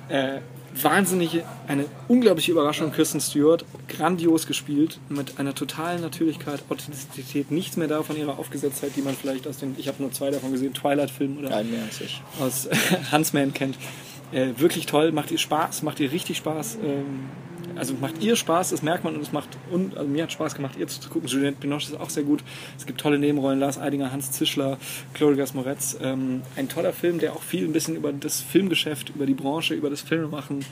Äh, wahnsinnige, eine unglaubliche Überraschung, Kirsten Stewart, grandios gespielt, mit einer totalen Natürlichkeit, Authentizität, nichts mehr da von ihrer Aufgesetztheit, die man vielleicht aus den, ich habe nur zwei davon gesehen, Twilight-Filmen oder Nein, mehr als ich. aus Huntsman kennt. Äh, wirklich toll, macht ihr Spaß, macht ihr richtig Spaß. Ähm, also macht ihr Spaß, das merkt man und es macht, und, also mir hat Spaß gemacht, ihr zu gucken. Juliette Binoche ist auch sehr gut. Es gibt tolle Nebenrollen, Lars Eidinger, Hans Zischler, Chloe Gas Moretz. Ähm, ein toller Film, der auch viel ein bisschen über das Filmgeschäft, über die Branche, über das Filmemachen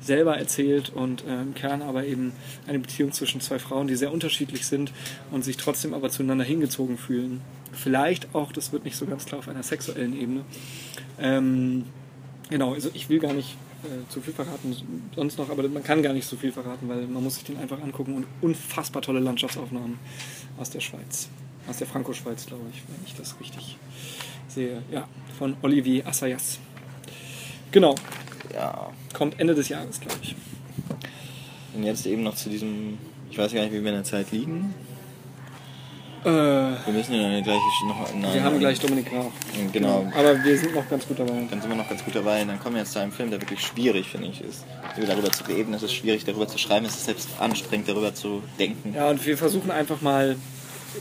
selber erzählt und äh, im Kern aber eben eine Beziehung zwischen zwei Frauen, die sehr unterschiedlich sind und sich trotzdem aber zueinander hingezogen fühlen. Vielleicht auch, das wird nicht so ganz klar, auf einer sexuellen Ebene. Ähm, Genau, also ich will gar nicht äh, zu viel verraten sonst noch, aber man kann gar nicht so viel verraten, weil man muss sich den einfach angucken und unfassbar tolle Landschaftsaufnahmen aus der Schweiz. Aus der Franco-Schweiz, glaube ich, wenn ich das richtig sehe. Ja, von Olivier Assayas. Genau, Ja. kommt Ende des Jahres, glaube ich. Und jetzt eben noch zu diesem, ich weiß gar nicht, wie wir in der Zeit liegen. Äh, Wir müssen ja gleich noch. Nein, wir haben gleich Dominik Graf. Genau. Aber wir sind noch ganz gut dabei. Dann sind wir noch ganz gut dabei. Und dann kommen wir jetzt zu einem Film, der wirklich schwierig, finde ich, ist. Über darüber zu reden, es ist schwierig, darüber zu schreiben, es ist selbst anstrengend, darüber zu denken. Ja, und wir versuchen einfach mal,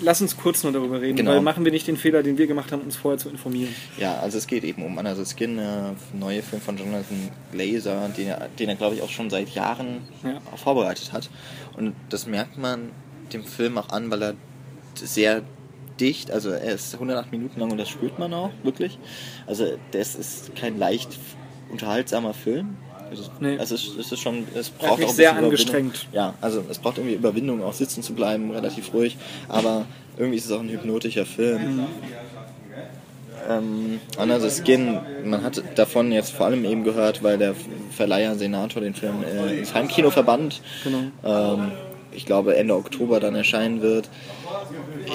lass uns kurz nur darüber reden, Genau. weil machen wir nicht den Fehler, den wir gemacht haben, uns vorher zu informieren. Ja, also es geht eben um Another Skin, der neue Film von Jonathan Glazer, den er, den er glaube ich, auch schon seit Jahren Ja. vorbereitet hat. Und das merkt man dem Film auch an, weil er sehr dicht, also er ist 108 Minuten lang und das spürt man auch, wirklich. Also das ist kein leicht unterhaltsamer Film. Also, Nee. also es, es ist schon, es braucht mich auch sehr angestrengt. Ja, also es braucht irgendwie Überwindung, auch sitzen zu bleiben, relativ ruhig. Aber irgendwie ist es auch ein hypnotischer Film. Mhm. Ähm, Another Skin, man hat davon jetzt vor allem eben gehört, weil der Verleiher Senator den Film äh, ins Heimkino verbannt. Genau. Ähm, ich glaube Ende Oktober dann erscheinen wird.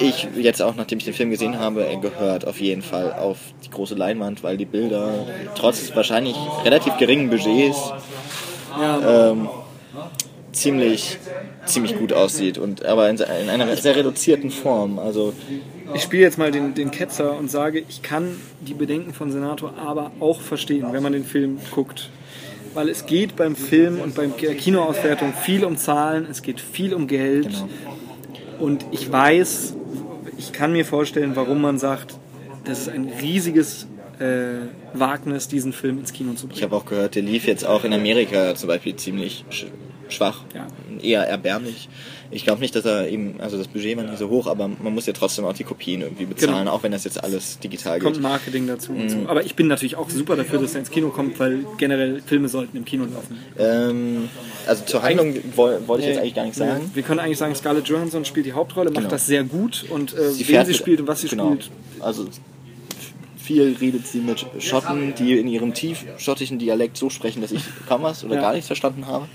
Ich jetzt auch, nachdem ich den Film gesehen habe, er gehört auf jeden Fall auf die große Leinwand, weil die Bilder trotz wahrscheinlich relativ geringen Budgets Ja, ähm, ziemlich, ziemlich gut aussieht und aber in, in einer sehr reduzierten Form. Also ich spiele jetzt mal den, den Ketzer und sage, ich kann die Bedenken von Senator aber auch verstehen, wenn man den Film guckt. Weil es geht beim Film und beim der Kinoauswertung viel um Zahlen, es geht viel um Geld. Genau. Und ich weiß, ich kann mir vorstellen, warum man sagt, das ist ein riesiges äh, Wagnis, diesen Film ins Kino zu Ich bringen. habe auch gehört, der lief jetzt auch in Amerika zum Beispiel ziemlich schwach, Ja. eher erbärmlich. Ich glaube nicht, dass er eben, also das Budget war nicht so hoch, aber man muss ja trotzdem auch die Kopien irgendwie bezahlen, Genau. auch wenn das jetzt alles digital Kommt geht. Marketing dazu und Mhm. so. Aber ich bin natürlich auch super dafür, dass er ins Kino kommt, weil generell Filme sollten im Kino laufen. Ähm, also zur Handlung woll, wollte ich jetzt eigentlich gar nicht Nee, sagen. Wir können eigentlich sagen, Scarlett Johansson spielt die Hauptrolle, macht Genau. das sehr gut und äh, Sie wen sie spielt und was sie genau. spielt. Also viel redet sie mit Schotten, die in ihrem tief schottischen Dialekt so sprechen, dass ich kaum was oder Ja. gar nichts verstanden habe.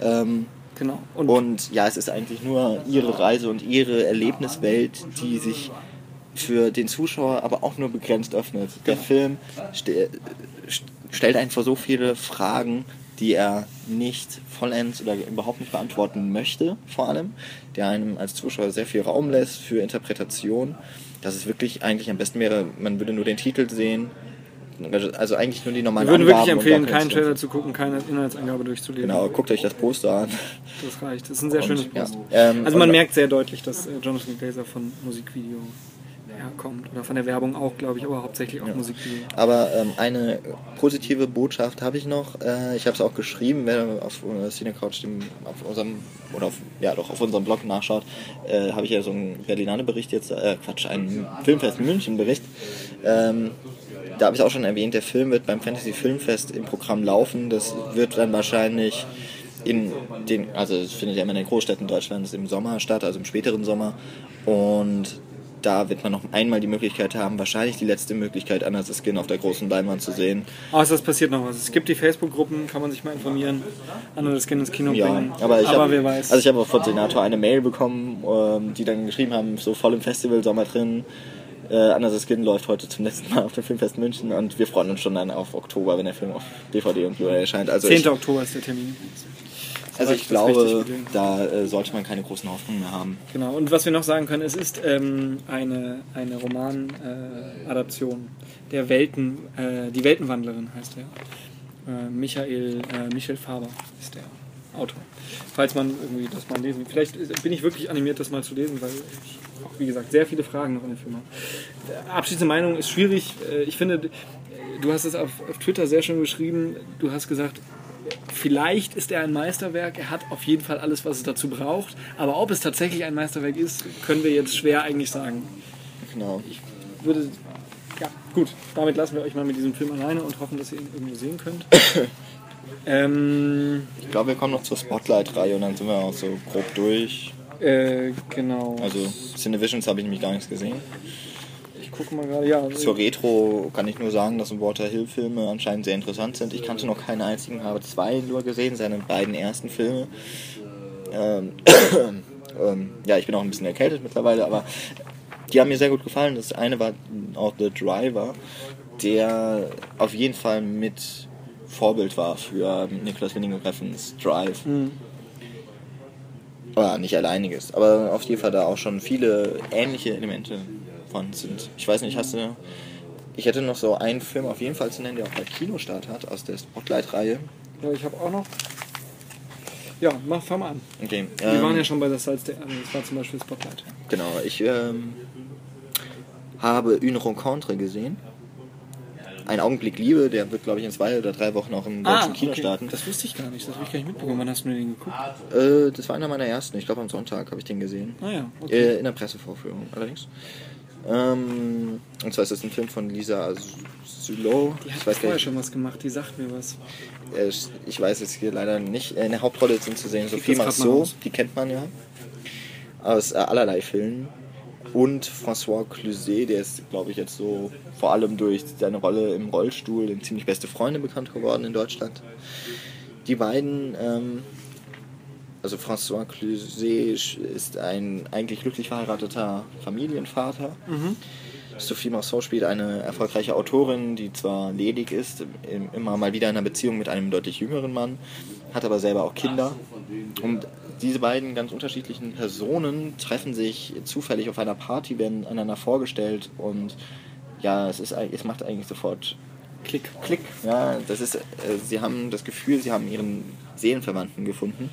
Ähm, Genau. Und, Und ja, es ist eigentlich nur ihre Reise und ihre Erlebniswelt, die sich für den Zuschauer aber auch nur begrenzt öffnet. Der Film ste st- stellt einen vor so viele Fragen, die er nicht vollends oder überhaupt nicht beantworten möchte, vor allem, der einem als Zuschauer sehr viel Raum lässt für Interpretation, dass es wirklich eigentlich am besten wäre, man würde nur den Titel sehen, also eigentlich nur die normalen wir würden wirklich Angaben und empfehlen, keinen Trailer zu gucken, keine Inhaltsangabe durchzulesen. Genau, guckt euch das Poster an. Das reicht. Das ist ein sehr schönes ja. Post. Ähm, also man und- merkt sehr deutlich, dass äh, Jonathan Glazer von Musikvideo herkommt. Oder von der Werbung auch, glaube ich, aber hauptsächlich auch Musikvideo. Aber ähm, eine positive Botschaft habe ich noch. Äh, ich habe es auch geschrieben, wer auf äh, Cinecouch dem, auf unserem oder auf, ja doch auf unserem Blog nachschaut, äh, habe ich ja so einen Berlinale Bericht jetzt, äh, Quatsch, einen Filmfest München Bericht. Ähm, da habe ich auch schon erwähnt, der Film wird beim Fantasy Filmfest im Programm laufen. Das wird dann wahrscheinlich in den, also es findet ja immer in den Großstädten Deutschlands im Sommer statt, also im späteren Sommer. Und da wird man noch einmal die Möglichkeit haben, wahrscheinlich die letzte Möglichkeit, Annas Skin auf der großen Leinwand zu sehen. Außer es passiert noch was. Es gibt die Facebook-Gruppen, kann man sich mal informieren. Andere das Kind ins Kino Ja, bringen. aber ich aber habe wer weiß. also ich habe auch von Senator eine Mail bekommen, ähm, die dann geschrieben haben, so voll im Festival, Sommer drin. Äh, Annas Skin läuft heute zum letzten Mal auf dem Filmfest München und wir freuen uns schon dann auf Oktober, wenn der Film auf DVD und Blu-ray erscheint. Also 10. ich, Oktober ist der Termin. also ich glaube, da äh, sollte man keine großen Hoffnungen mehr haben. Genau, und was wir noch sagen können, es ist ähm, eine, eine Roman-Adaption der Welten, äh, die Weltenwandlerin heißt er. Äh, Michael, äh, Michel Faber ist der Autor. Falls man irgendwie das mal lesen Vielleicht ist- bin ich wirklich animiert, das mal zu lesen, weil ich auch, wie gesagt, sehr viele Fragen noch in dem Film habe. Abschließende Meinung ist schwierig. Äh, Ich finde, du hast es auf, auf Twitter sehr schön geschrieben. Du hast gesagt, Vielleicht ist er ein Meisterwerk, er hat auf jeden Fall alles, was es dazu braucht. Aber ob es tatsächlich ein Meisterwerk ist, können wir jetzt schwer eigentlich sagen. Genau. Ich würde. Ja, gut, damit lassen wir euch mal mit diesem Film alleine und hoffen, dass ihr ihn irgendwo sehen könnt. ähm, Ich glaube, wir kommen noch zur Spotlight-Reihe und dann sind wir auch so grob durch. Äh, genau. Also Cinevisions habe ich nämlich gar nichts gesehen. ich gucke mal gerade. Ja, Zur Retro kann ich nur sagen, dass Walter Hill Filme anscheinend sehr interessant sind. Ich kannte noch keinen einzigen, habe zwei nur gesehen, seine beiden ersten Filme. Ähm, ähm, ja, ich bin auch ein bisschen erkältet mittlerweile, aber die haben mir sehr gut gefallen. Das eine war auch The Driver, der auf jeden Fall mit Vorbild war für Nicholas Winding Refns Drive. Aber nicht alleiniges. Aber auf jeden Fall da auch schon viele ähnliche Elemente von sind. Ich weiß nicht, hast du. Ich hätte noch so einen Film auf jeden Fall zu nennen, der auch bei Kinostart hat, aus der Spotlight-Reihe. Ja, ich habe auch noch. Ja, mach, fang mal an. Okay. Wir ähm, waren ja schon bei das Salz der Erde. Das war zum Beispiel Spotlight. Genau, ich ähm, habe Une Rencontre gesehen. Ein Augenblick Liebe, der wird, glaube ich, in zwei oder drei Wochen auch im deutschen Kino starten. Das wusste ich gar nicht. Das habe ich gar nicht mitbekommen. Wann hast du den geguckt? Äh, das war einer meiner ersten. Ich glaube, am Sonntag habe ich den gesehen. Ah ja, okay. Äh, in der Pressevorführung allerdings. Ähm, und zwar ist das ein Film von Lisa. Die Ich weiß vorher nicht, schon was gemacht. Die sagt mir was. äh, ich weiß jetzt hier leider nicht. Äh, In der Hauptrolle sind zu sehen Sophie Marceau, die kennt man ja. Aus äh, allerlei Filmen. Und François Cluzet, der ist, glaube ich, jetzt so vor allem durch seine Rolle im Rollstuhl in Ziemlich Beste Freunde bekannt geworden in Deutschland. Die beiden, ähm, also François Cluzet ist ein eigentlich glücklich verheirateter Familienvater. Sophie Marceau spielt eine erfolgreiche Autorin, die zwar ledig ist, im- immer mal wieder in einer Beziehung mit einem deutlich jüngeren Mann, hat aber selber auch Kinder. Und diese beiden ganz unterschiedlichen Personen treffen sich zufällig auf einer Party, werden einander vorgestellt und ja, es, ist, es macht eigentlich sofort Klick. Klick. Ja, das ist, äh, sie haben das Gefühl, sie haben ihren Seelenverwandten gefunden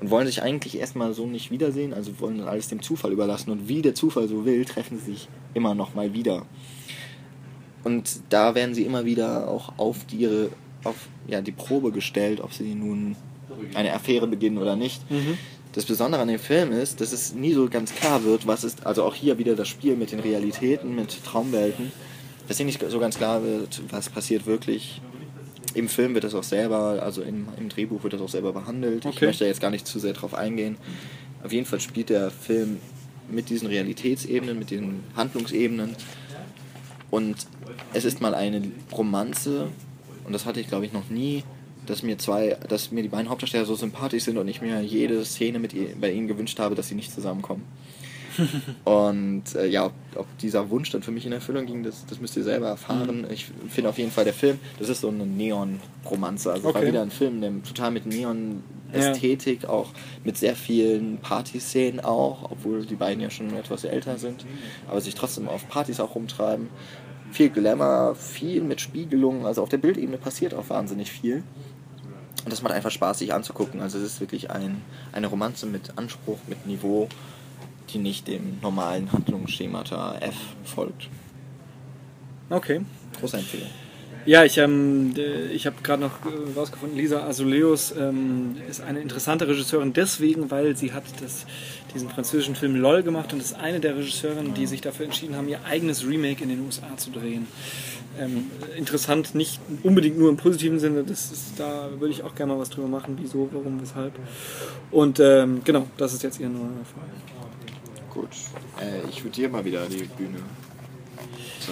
und wollen sich eigentlich erstmal so nicht wiedersehen, also wollen alles dem Zufall überlassen und wie der Zufall so will, treffen sie sich immer noch mal wieder. Und da werden sie immer wieder auch auf ihre, auf ja, die Probe gestellt, ob sie nun eine Affäre beginnen oder nicht. Das Besondere an dem Film ist, dass es nie so ganz klar wird, was ist, also auch hier wieder das Spiel mit den Realitäten, mit Traumwelten, dass hier nicht so ganz klar wird, was passiert wirklich. Im Film wird das auch selber, also im, im Drehbuch wird das auch selber behandelt. Ich Okay. möchte jetzt gar nicht zu sehr drauf eingehen. Auf jeden Fall spielt der Film mit diesen Realitätsebenen, mit den Handlungsebenen. Und es ist mal eine Romanze, und das hatte ich glaube ich noch nie, dass mir zwei, dass mir die beiden Hauptdarsteller so sympathisch sind und ich mir jede Szene mit ihr, bei ihnen gewünscht habe, dass sie nicht zusammenkommen. und äh, ja, ob, ob dieser Wunsch dann für mich in Erfüllung ging, das, das müsst ihr selber erfahren. Ich finde auf jeden Fall der Film, das ist so eine Neon-Romanze. Also es war Okay. wieder ein Film, der total mit Neon-Ästhetik, auch mit sehr vielen Partyszenen auch, obwohl die beiden ja schon etwas älter sind, aber sich trotzdem auf Partys auch rumtreiben. Viel Glamour, viel mit Spiegelungen, also auf der Bildebene passiert auch wahnsinnig viel. Und das macht einfach Spaß, sich anzugucken. Also es ist wirklich ein, eine Romanze mit Anspruch, mit Niveau, die nicht dem normalen Handlungsschemata F folgt. Okay. Große Empfehlung. Ja, ich, ähm, äh, ich habe gerade noch äh, rausgefunden, Lisa Azuleus ähm, ist eine interessante Regisseurin deswegen, weil sie hat das, diesen französischen Film LOL gemacht und ist eine der Regisseurinnen, die sich dafür entschieden haben, ihr eigenes Remake in den USA zu drehen. Ähm, interessant, nicht unbedingt nur im positiven Sinne, das ist, da würde ich auch gerne mal was drüber machen, wieso, warum, weshalb. Und ähm, genau, das ist jetzt ihr neuer Fall. Gut. Äh, ich würde dir mal wieder die Bühne.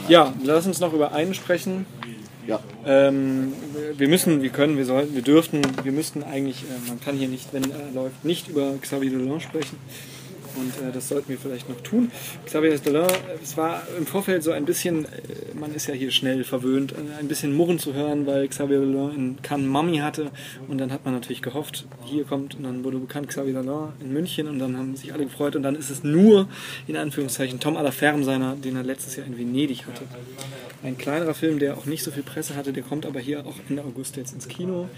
Ja, lass uns noch über einen sprechen. Ja. Ähm, wir müssen, wir können, wir sollten, wir dürften, wir müssten eigentlich, äh, man kann hier nicht, wenn er läuft, nicht über Xavier Dolan sprechen. Und äh, das sollten wir vielleicht noch tun. Xavier Dolan, es war im Vorfeld so ein bisschen, äh, man ist ja hier schnell verwöhnt, äh, ein bisschen Murren zu hören, weil Xavier Dolan in Cannes Mami hatte. Und dann hat man natürlich gehofft, hier kommt, und dann wurde bekannt Xavier Dolan in München und dann haben sich alle gefreut. Und dann ist es nur, in Anführungszeichen, Tom Allerferm seiner, den er letztes Jahr in Venedig hatte. Ein kleinerer Film, der auch nicht so viel Presse hatte, der kommt aber hier auch Ende August jetzt ins Kino.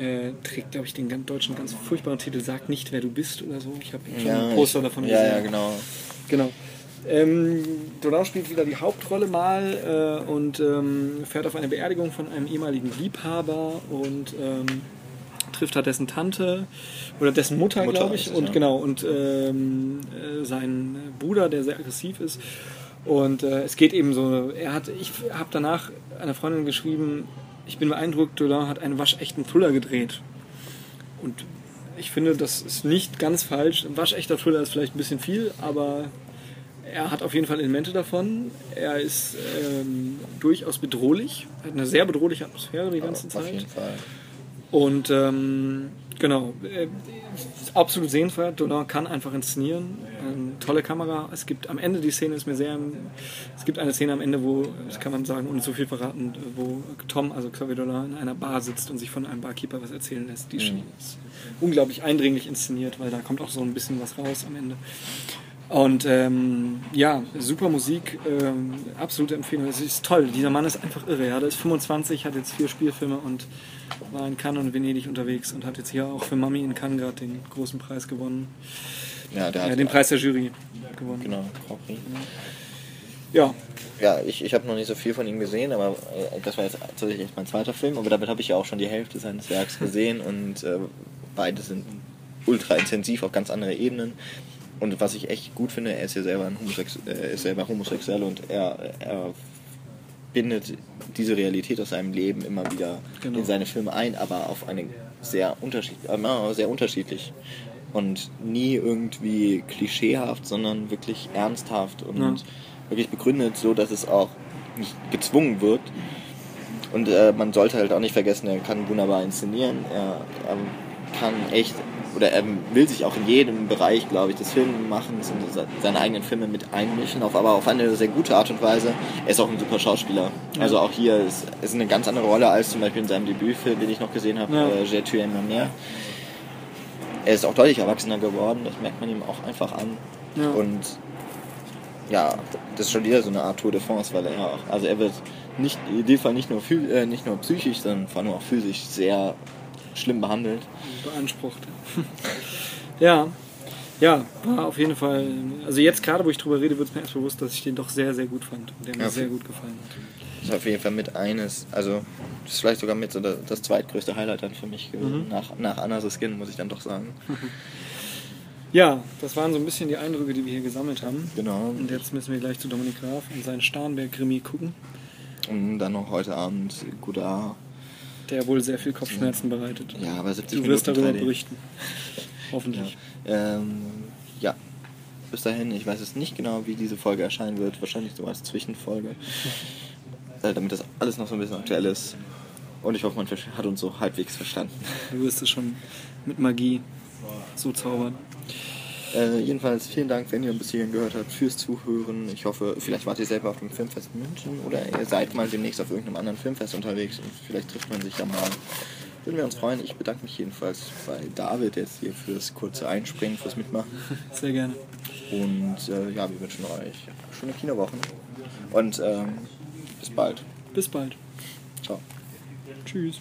Äh, trägt, glaube ich, den ganz deutschen ganz furchtbaren Titel Sag nicht, wer du bist oder so. Ich habe schon ein Poster ich- davon Ja, gesehen. ja, genau. Genau. Ähm, Donau spielt wieder die Hauptrolle mal äh, und ähm, fährt auf eine Beerdigung von einem ehemaligen Liebhaber und ähm, trifft da dessen Tante oder dessen Mutter, Mutter glaube ich, es, und ja. genau und ähm, äh, seinen Bruder, der sehr aggressiv ist. Und äh, es geht eben so, er hat, ich habe danach einer Freundin geschrieben, ich bin beeindruckt, Dolan hat einen waschechten Thriller gedreht. Und ich finde, das ist nicht ganz falsch. Ein waschechter Thriller ist vielleicht ein bisschen viel, aber er hat auf jeden Fall Elemente davon. Er ist ähm, durchaus bedrohlich, hat eine sehr bedrohliche Atmosphäre die ganze Auf Zeit. jeden Fall. Und ähm, Genau. Äh, absolut sehenswert. Dolan kann einfach inszenieren. Ähm, tolle Kamera. Es gibt am Ende die Szene ist mir sehr. Es gibt eine Szene am Ende, wo, das kann man sagen, ohne zu viel verraten, wo Tom, also Xavier Dolan, in einer Bar sitzt und sich von einem Barkeeper was erzählen lässt. Die mhm. ist unglaublich eindringlich inszeniert, weil da kommt auch so ein bisschen was raus am Ende. Und ähm, ja, super Musik, ähm, absolute Empfehlung. Es ist toll. Dieser Mann ist einfach irre. Ja. Der ist 25, hat jetzt vier Spielfilme und war in Cannes und Venedig unterwegs und hat jetzt hier auch für Mami in Cannes gerade den großen Preis gewonnen. Ja, der hat ja, den Preis der Jury gewonnen. Genau, Ja. Ja, ich, ich habe noch nicht so viel von ihm gesehen, aber äh, das war jetzt tatsächlich mein zweiter Film, aber damit habe ich ja auch schon die Hälfte seines Werks gesehen und äh, beide sind ultra intensiv auf ganz andere Ebenen. Und was ich echt gut finde, er ist ja selber, ein Homosex äh, ist selber homosexuell und er, er bindet diese Realität aus seinem Leben immer wieder genau. in seine Filme ein, aber auf eine sehr, unterschied äh, sehr unterschiedlich. Und nie irgendwie klischeehaft, sondern wirklich ernsthaft und ja. wirklich begründet, so dass es auch nicht gezwungen wird. Und äh, man sollte halt auch nicht vergessen, er kann wunderbar inszenieren. Er, er kann echt oder er will sich auch in jedem Bereich, glaube ich, des Filmemachens und seine eigenen Filme mit einmischen, auf, aber auf eine sehr gute Art und Weise. Er ist auch ein super Schauspieler. Ja. Also auch hier ist, ist eine ganz andere Rolle als zum Beispiel in seinem Debütfilm, den ich noch gesehen habe, ja. äh, J'ai tué ma. Er ist auch deutlich erwachsener geworden, das merkt man ihm auch einfach an. Ja. Und ja, das ist schon wieder so eine Art Tour de France, weil er auch, also er wird nicht, in dem Fall nicht nur, äh, nicht nur psychisch, sondern vor allem auch physisch sehr schlimm behandelt. Beansprucht. ja, ja, war auf jeden Fall. Also jetzt gerade, wo ich drüber rede, wird es mir erst bewusst, dass ich den doch sehr, sehr gut fand und der mir ja, sehr gut gefallen hat. Das ist auf jeden Fall mit eines, also das ist vielleicht sogar mit so das zweitgrößte Highlight dann für mich gewesen. Mhm. Nach, nach Anna the Skin, muss ich dann doch sagen. Ja, das waren so ein bisschen die Eindrücke, die wir hier gesammelt haben. Genau. Und jetzt müssen wir gleich zu Dominik Graf und seinen Starnberg-Krimi gucken. Und dann noch heute Abend Godard der wohl sehr viel Kopfschmerzen bereitet. Ja, aber 70 Du wirst darüber berichten. Hoffentlich. Ja. Ähm, ja. Bis dahin, ich weiß es nicht genau, wie diese Folge erscheinen wird. Wahrscheinlich so als Zwischenfolge. äh, damit das alles noch so ein bisschen aktuell ist. Und ich hoffe, man hat uns so halbwegs verstanden. Du wirst es schon mit Magie so zaubern. Äh, jedenfalls vielen Dank, wenn ihr bis hierhin gehört habt, fürs Zuhören. Ich hoffe, vielleicht wart ihr selber auf dem Filmfest München oder ihr seid mal demnächst auf irgendeinem anderen Filmfest unterwegs und vielleicht trifft man sich ja mal. Würden wir uns freuen. Ich bedanke mich jedenfalls bei David jetzt hier fürs kurze Einspringen, fürs Mitmachen. Sehr gerne. Und äh, ja, wir wünschen euch schöne Kinowochen. Und ähm, bis bald. Bis bald. Ciao. Tschüss.